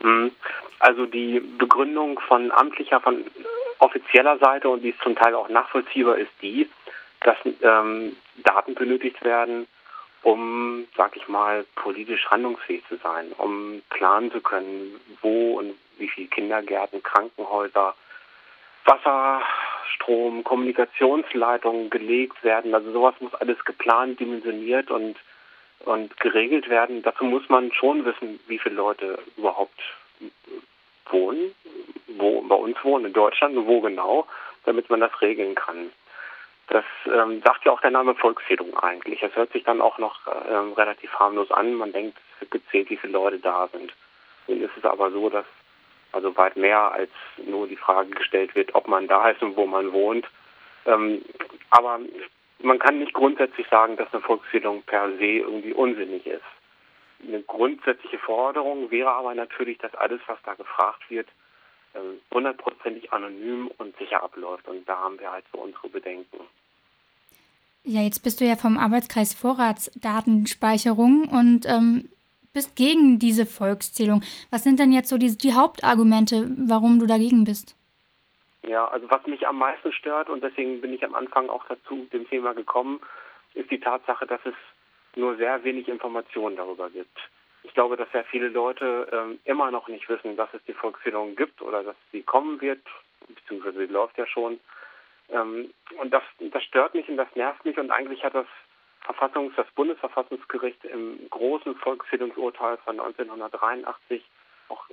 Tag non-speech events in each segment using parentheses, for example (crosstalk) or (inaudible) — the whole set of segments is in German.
Mhm. Also die Begründung von amtlicher, von offizieller Seite und die ist zum Teil auch nachvollziehbar ist die, dass ähm, Daten benötigt werden, um, sag ich mal, politisch handlungsfähig zu sein, um planen zu können, wo und wie viele Kindergärten, Krankenhäuser, Wasser, Strom, Kommunikationsleitungen gelegt werden. Also sowas muss alles geplant, dimensioniert und und geregelt werden. Dazu muss man schon wissen, wie viele Leute überhaupt wohnen, wo bei uns wohnen in Deutschland und wo genau, damit man das regeln kann. Das ähm, sagt ja auch der Name Volkszählung eigentlich. Es hört sich dann auch noch ähm, relativ harmlos an. Man denkt, es wird gezählt, wie viele Leute da sind. Nun ist es aber so, dass also weit mehr als nur die Frage gestellt wird, ob man da ist und wo man wohnt. Ähm, aber man kann nicht grundsätzlich sagen, dass eine Volkszählung per se irgendwie unsinnig ist. Eine grundsätzliche Forderung wäre aber natürlich, dass alles, was da gefragt wird, ähm, hundertprozentig anonym und sicher abläuft. Und da haben wir halt so unsere Bedenken. Ja, jetzt bist du ja vom Arbeitskreis Vorratsdatenspeicherung und ähm, bist gegen diese Volkszählung. Was sind denn jetzt so die, die Hauptargumente, warum du dagegen bist? Ja, also was mich am meisten stört und deswegen bin ich am Anfang auch dazu dem Thema gekommen, ist die Tatsache, dass es nur sehr wenig Informationen darüber gibt. Ich glaube, dass sehr viele Leute ähm, immer noch nicht wissen, dass es die Volkszählung gibt oder dass sie kommen wird, beziehungsweise sie läuft ja schon. Ähm, und das, das stört mich und das nervt mich und eigentlich hat das Verfassungs-, das Bundesverfassungsgericht im großen Volkszählungsurteil von 1983 auch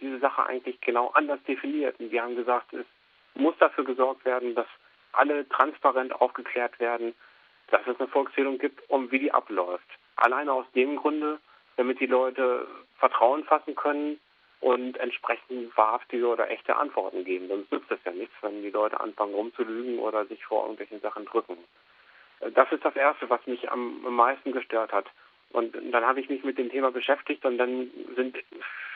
diese Sache eigentlich genau anders definiert. Und die haben gesagt, es muss dafür gesorgt werden, dass alle transparent aufgeklärt werden, dass es eine Volkszählung gibt und wie die abläuft. Alleine aus dem Grunde, damit die Leute Vertrauen fassen können und entsprechend wahrhaftige oder echte Antworten geben. Sonst nützt es ja nichts, wenn die Leute anfangen rumzulügen oder sich vor irgendwelchen Sachen drücken. Das ist das Erste, was mich am meisten gestört hat. Und dann habe ich mich mit dem Thema beschäftigt und dann sind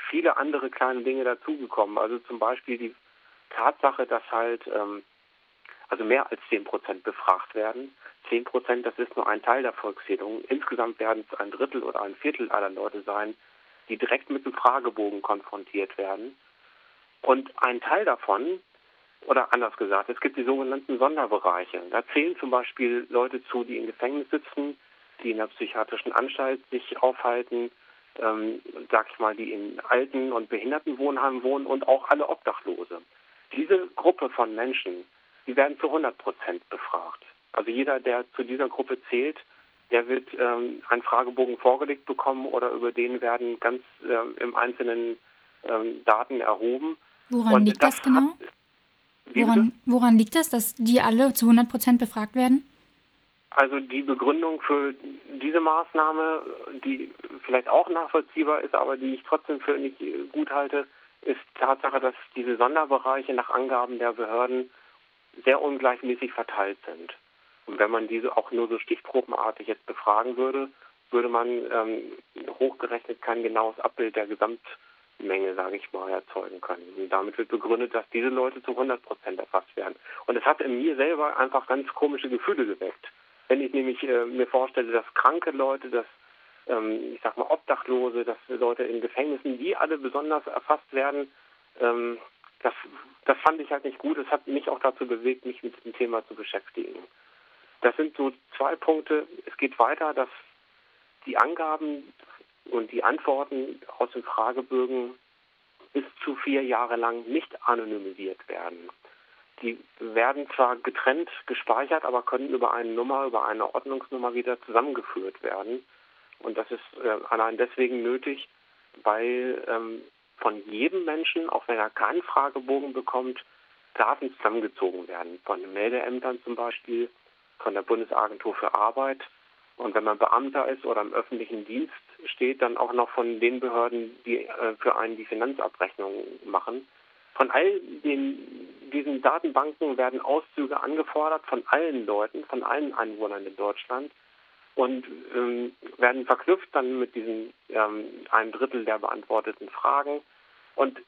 viele andere kleine Dinge dazugekommen. Also zum Beispiel die Tatsache, dass halt ähm, also mehr als 10 Prozent befragt werden. 10 Prozent, das ist nur ein Teil der Volkszählung. Insgesamt werden es ein Drittel oder ein Viertel aller Leute sein, die direkt mit dem Fragebogen konfrontiert werden. Und ein Teil davon, oder anders gesagt, es gibt die sogenannten Sonderbereiche. Da zählen zum Beispiel Leute zu, die im Gefängnis sitzen, die in der psychiatrischen Anstalt sich aufhalten, ähm, sag ich mal, die in Alten- und Behindertenwohnheimen wohnen und auch alle Obdachlose. Diese Gruppe von Menschen, die werden zu 100 Prozent befragt. Also jeder, der zu dieser Gruppe zählt, der wird ähm, einen Fragebogen vorgelegt bekommen oder über den werden ganz ähm, im Einzelnen ähm, Daten erhoben. Woran Und liegt das, das genau? woran, woran liegt das, dass die alle zu 100 Prozent befragt werden? Also die Begründung für diese Maßnahme, die vielleicht auch nachvollziehbar ist, aber die ich trotzdem für nicht gut halte, ist Tatsache, dass diese Sonderbereiche nach Angaben der Behörden sehr ungleichmäßig verteilt sind. Und wenn man diese auch nur so stichprobenartig jetzt befragen würde, würde man ähm, hochgerechnet kein genaues Abbild der Gesamtmenge, sage ich mal, erzeugen können. Und damit wird begründet, dass diese Leute zu 100 Prozent erfasst werden. Und es hat in mir selber einfach ganz komische Gefühle geweckt. Wenn ich nämlich äh, mir vorstelle, dass kranke Leute, dass ähm, ich sag mal Obdachlose, dass Leute in Gefängnissen, die alle besonders erfasst werden, ähm, das, das fand ich halt nicht gut. Es hat mich auch dazu bewegt, mich mit dem Thema zu beschäftigen. Das sind so zwei Punkte. Es geht weiter, dass die Angaben und die Antworten aus den Fragebögen bis zu vier Jahre lang nicht anonymisiert werden. Die werden zwar getrennt gespeichert, aber können über eine Nummer, über eine Ordnungsnummer wieder zusammengeführt werden. Und das ist äh, allein deswegen nötig, weil ähm, von jedem Menschen, auch wenn er keinen Fragebogen bekommt, Daten zusammengezogen werden. Von den Meldeämtern zum Beispiel, von der Bundesagentur für Arbeit. Und wenn man Beamter ist oder im öffentlichen Dienst steht, dann auch noch von den Behörden, die äh, für einen die Finanzabrechnung machen. Von all den, diesen Datenbanken werden Auszüge angefordert von allen Leuten, von allen Einwohnern in Deutschland und ähm, werden verknüpft dann mit diesen ähm, einem Drittel der beantworteten Fragen. Und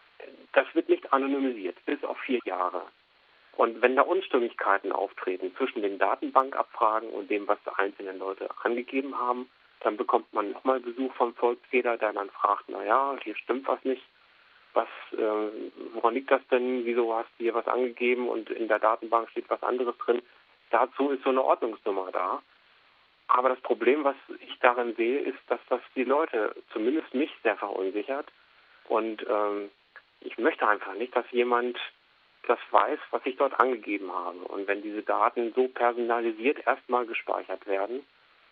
das wird nicht anonymisiert, bis auf vier Jahre. Und wenn da Unstimmigkeiten auftreten zwischen den Datenbankabfragen und dem, was die einzelnen Leute angegeben haben, dann bekommt man nochmal Besuch vom Volksfeder, der dann fragt, naja, hier stimmt was nicht. was, äh, woran liegt das denn? Wieso hast du hier was angegeben und in der Datenbank steht was anderes drin? Dazu ist so eine Ordnungsnummer da. Aber das Problem, was ich darin sehe, ist, dass das die Leute, zumindest mich, sehr verunsichert. Und ähm, ich möchte einfach nicht, dass jemand das weiß, was ich dort angegeben habe. Und wenn diese Daten so personalisiert erstmal gespeichert werden,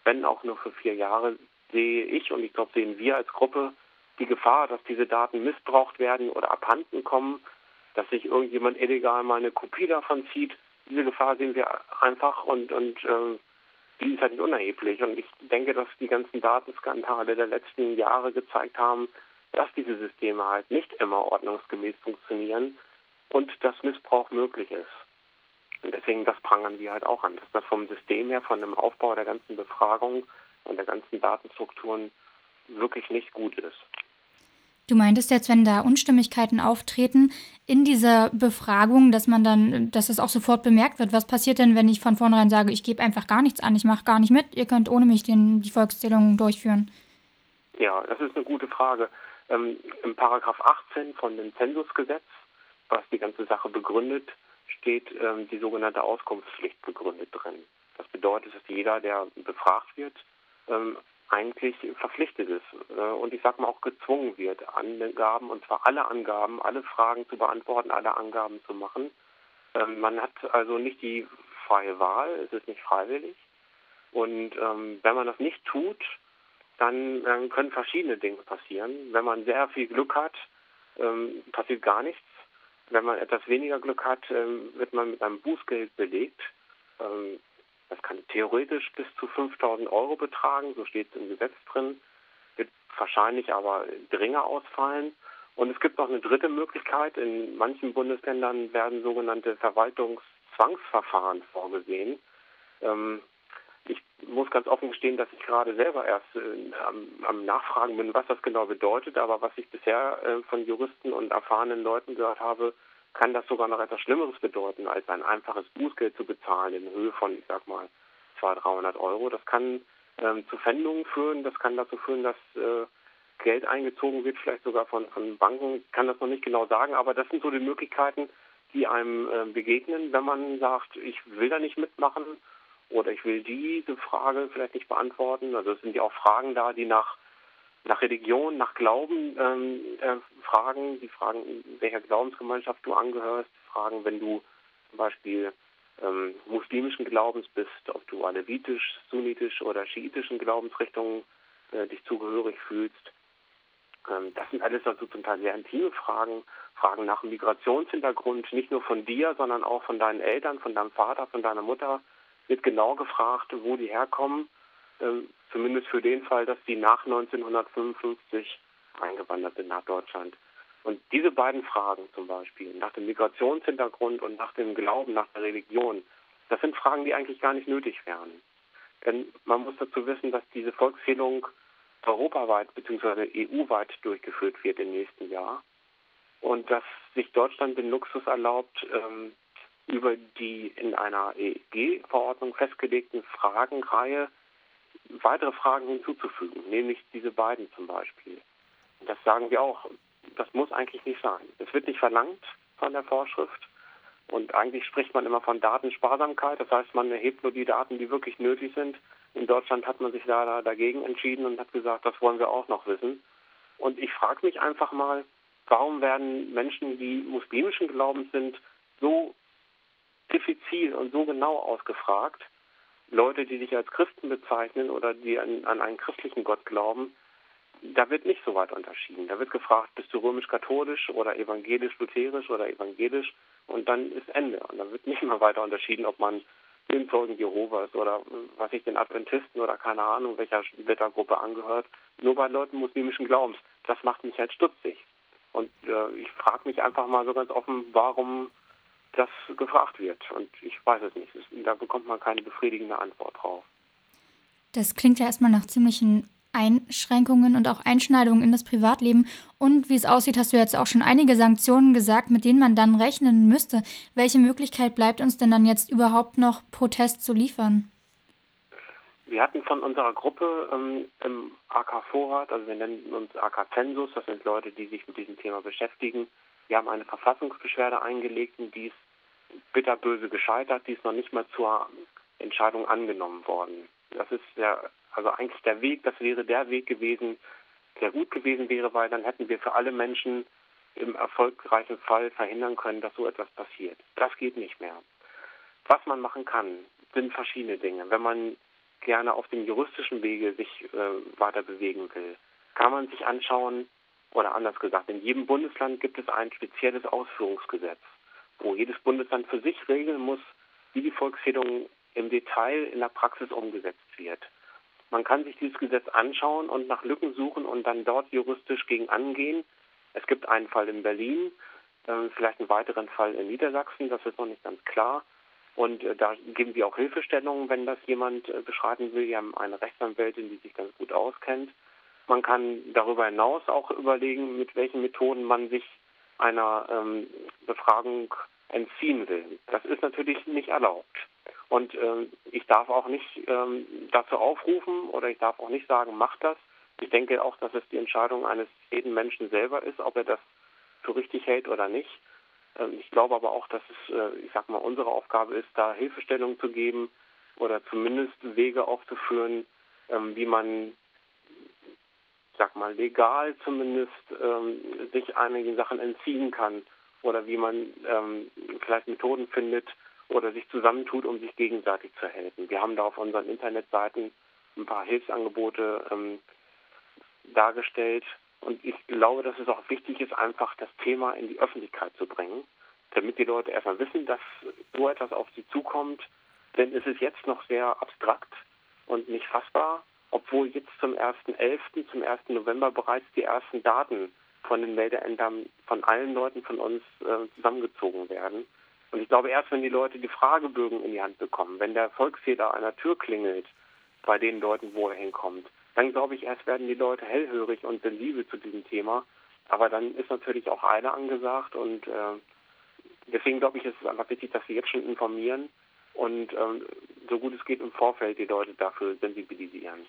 wenn auch nur für vier Jahre, sehe ich und ich glaube, sehen wir als Gruppe die Gefahr, dass diese Daten missbraucht werden oder abhanden kommen, dass sich irgendjemand illegal mal eine Kopie davon zieht. Diese Gefahr sehen wir einfach und, und äh, die ist halt nicht unerheblich. Und ich denke, dass die ganzen Datenskandale der letzten Jahre gezeigt haben, dass diese Systeme halt nicht immer ordnungsgemäß funktionieren und dass Missbrauch möglich ist. Und deswegen, das prangern wir halt auch an, dass das vom System her, von dem Aufbau der ganzen Befragung und der ganzen Datenstrukturen wirklich nicht gut ist. Du meintest jetzt, wenn da Unstimmigkeiten auftreten in dieser Befragung, dass man dann, dass es auch sofort bemerkt wird. Was passiert denn, wenn ich von vornherein sage, ich gebe einfach gar nichts an, ich mache gar nicht mit, ihr könnt ohne mich den, die Volkszählung durchführen? Ja, das ist eine gute Frage. Ähm, Im Paragraph 18 von dem Zensusgesetz, was die ganze Sache begründet, steht ähm, die sogenannte Auskunftspflicht begründet drin. Das bedeutet, dass jeder, der befragt wird, ähm, eigentlich verpflichtet ist äh, und ich sage mal auch gezwungen wird, Angaben, und zwar alle Angaben, alle Fragen zu beantworten, alle Angaben zu machen. Ähm, man hat also nicht die freie Wahl, es ist nicht freiwillig. Und ähm, wenn man das nicht tut, dann ähm, können verschiedene Dinge passieren. Wenn man sehr viel Glück hat, ähm, passiert gar nichts. Wenn man etwas weniger Glück hat, ähm, wird man mit einem Bußgeld belegt. Das kann theoretisch bis zu 5000 Euro betragen, so steht es im Gesetz drin, wird wahrscheinlich aber geringer ausfallen. Und es gibt noch eine dritte Möglichkeit. In manchen Bundesländern werden sogenannte Verwaltungszwangsverfahren vorgesehen. Ähm, ich muss ganz offen gestehen, dass ich gerade selber erst äh, am, am, Nachfragen bin, was das genau bedeutet. Aber was ich bisher äh, von Juristen und erfahrenen Leuten gehört habe, kann das sogar noch etwas Schlimmeres bedeuten, als ein einfaches Bußgeld zu bezahlen in Höhe von, ich sag mal, 200, 300 Euro. Das kann ähm, zu Pfändungen führen, das kann dazu führen, dass äh, Geld eingezogen wird, vielleicht sogar von, von Banken. Ich kann das noch nicht genau sagen, aber das sind so die Möglichkeiten, die einem äh, begegnen, wenn man sagt, ich will da nicht mitmachen oder ich will diese Frage vielleicht nicht beantworten. Also es sind ja auch Fragen da, die nach nach Religion, nach Glauben ähm, äh, fragen. Die fragen, welcher Glaubensgemeinschaft du angehörst. Fragen, wenn du zum Beispiel ähm, muslimischen Glaubens bist, ob du alevitisch, sunnitisch oder schiitischen Glaubensrichtungen äh, dich zugehörig fühlst. Ähm, das sind alles also zum Teil sehr intime Fragen. Fragen nach Migrationshintergrund, nicht nur von dir, sondern auch von deinen Eltern, von deinem Vater, von deiner Mutter. Wird genau gefragt, wo die herkommen zumindest für den Fall, dass die nach 1955 eingewandert sind nach Deutschland. Und diese beiden Fragen zum Beispiel, nach dem Migrationshintergrund und nach dem Glauben, nach der Religion, das sind Fragen, die eigentlich gar nicht nötig wären. Denn man muss dazu wissen, dass diese Volkszählung europaweit bzw. EU-weit durchgeführt wird im nächsten Jahr und dass sich Deutschland den Luxus erlaubt, ähm, über die in einer EEG-Verordnung festgelegten Fragenreihe weitere Fragen hinzuzufügen, nämlich diese beiden zum Beispiel. Und das sagen wir auch, das muss eigentlich nicht sein. Es wird nicht verlangt von der Vorschrift und eigentlich spricht man immer von Datensparsamkeit, das heißt, man erhebt nur die Daten, die wirklich nötig sind. In Deutschland hat man sich leider dagegen entschieden und hat gesagt, das wollen wir auch noch wissen. Und ich frage mich einfach mal, warum werden Menschen, die muslimischen Glaubens sind, so diffizil und so genau ausgefragt Leute, die sich als Christen bezeichnen oder die an, an einen christlichen Gott glauben, da wird nicht so weit unterschieden. Da wird gefragt, bist du römisch-katholisch oder evangelisch-lutherisch oder evangelisch und dann ist Ende. Und dann wird nicht (laughs) mehr weiter unterschieden, ob man den Zeugen Jehovas oder was ich den Adventisten oder keine Ahnung welcher Wettergruppe angehört, nur bei Leuten muslimischen Glaubens. Das macht mich halt stutzig. Und äh, ich frage mich einfach mal so ganz offen, warum das gefragt wird. Und ich weiß es nicht. Da bekommt man keine befriedigende Antwort drauf. Das klingt ja erstmal nach ziemlichen Einschränkungen und auch Einschneidungen in das Privatleben. Und wie es aussieht, hast du jetzt auch schon einige Sanktionen gesagt, mit denen man dann rechnen müsste. Welche Möglichkeit bleibt uns denn dann jetzt überhaupt noch, Protest zu liefern? Wir hatten von unserer Gruppe ähm, im AK Vorrat, also wir nennen uns AK Zensus, das sind Leute, die sich mit diesem Thema beschäftigen. Wir haben eine Verfassungsbeschwerde eingelegt und die ist bitterböse gescheitert, die ist noch nicht mal zur Entscheidung angenommen worden. Das ist ja, also eigentlich der Weg, das wäre der Weg gewesen, der gut gewesen wäre, weil dann hätten wir für alle Menschen im erfolgreichen Fall verhindern können, dass so etwas passiert. Das geht nicht mehr. Was man machen kann, sind verschiedene Dinge. Wenn man gerne auf dem juristischen Wege sich äh, weiter bewegen will, kann man sich anschauen, oder anders gesagt, in jedem Bundesland gibt es ein spezielles Ausführungsgesetz, wo jedes Bundesland für sich regeln muss, wie die Volkszählung im Detail in der Praxis umgesetzt wird. Man kann sich dieses Gesetz anschauen und nach Lücken suchen und dann dort juristisch gegen angehen. Es gibt einen Fall in Berlin, äh, vielleicht einen weiteren Fall in Niedersachsen, das ist noch nicht ganz klar. Und äh, da geben wir auch Hilfestellungen, wenn das jemand äh, beschreiben will. Wir haben eine Rechtsanwältin, die sich ganz gut auskennt. Man kann darüber hinaus auch überlegen, mit welchen Methoden man sich einer ähm, Befragung entziehen will. Das ist natürlich nicht erlaubt. Und äh, ich darf auch nicht ähm, dazu aufrufen oder ich darf auch nicht sagen, mach das. Ich denke auch, dass es die Entscheidung eines jeden Menschen selber ist, ob er das für richtig hält oder nicht. Ähm, ich glaube aber auch, dass es, äh, ich sag mal, unsere Aufgabe ist, da Hilfestellung zu geben oder zumindest Wege aufzuführen, ähm, wie man, sag mal, legal zumindest ähm, sich einigen Sachen entziehen kann oder wie man vielleicht Methoden findet oder sich zusammentut, um sich gegenseitig zu helfen. Wir haben da auf unseren Internetseiten ein paar Hilfsangebote dargestellt, und ich glaube, dass es auch wichtig ist, einfach das Thema in die Öffentlichkeit zu bringen, damit die Leute erstmal wissen, dass so etwas auf sie zukommt. Denn es ist jetzt noch sehr abstrakt und nicht fassbar, obwohl jetzt zum 1.11., zum 1. November bereits die ersten Daten von den Meldeämtern von allen Leuten von uns äh, zusammengezogen werden. Und ich glaube, erst wenn die Leute die Fragebögen in die Hand bekommen, wenn der Volkszähler an der Tür klingelt, bei den Leuten, wo er hinkommt, dann glaube ich, erst werden die Leute hellhörig und sensibel zu diesem Thema. Aber dann ist natürlich auch Eile angesagt und äh, deswegen glaube ich, ist es einfach wichtig, dass wir jetzt schon informieren und ähm, so gut es geht im Vorfeld die Leute dafür sensibilisieren.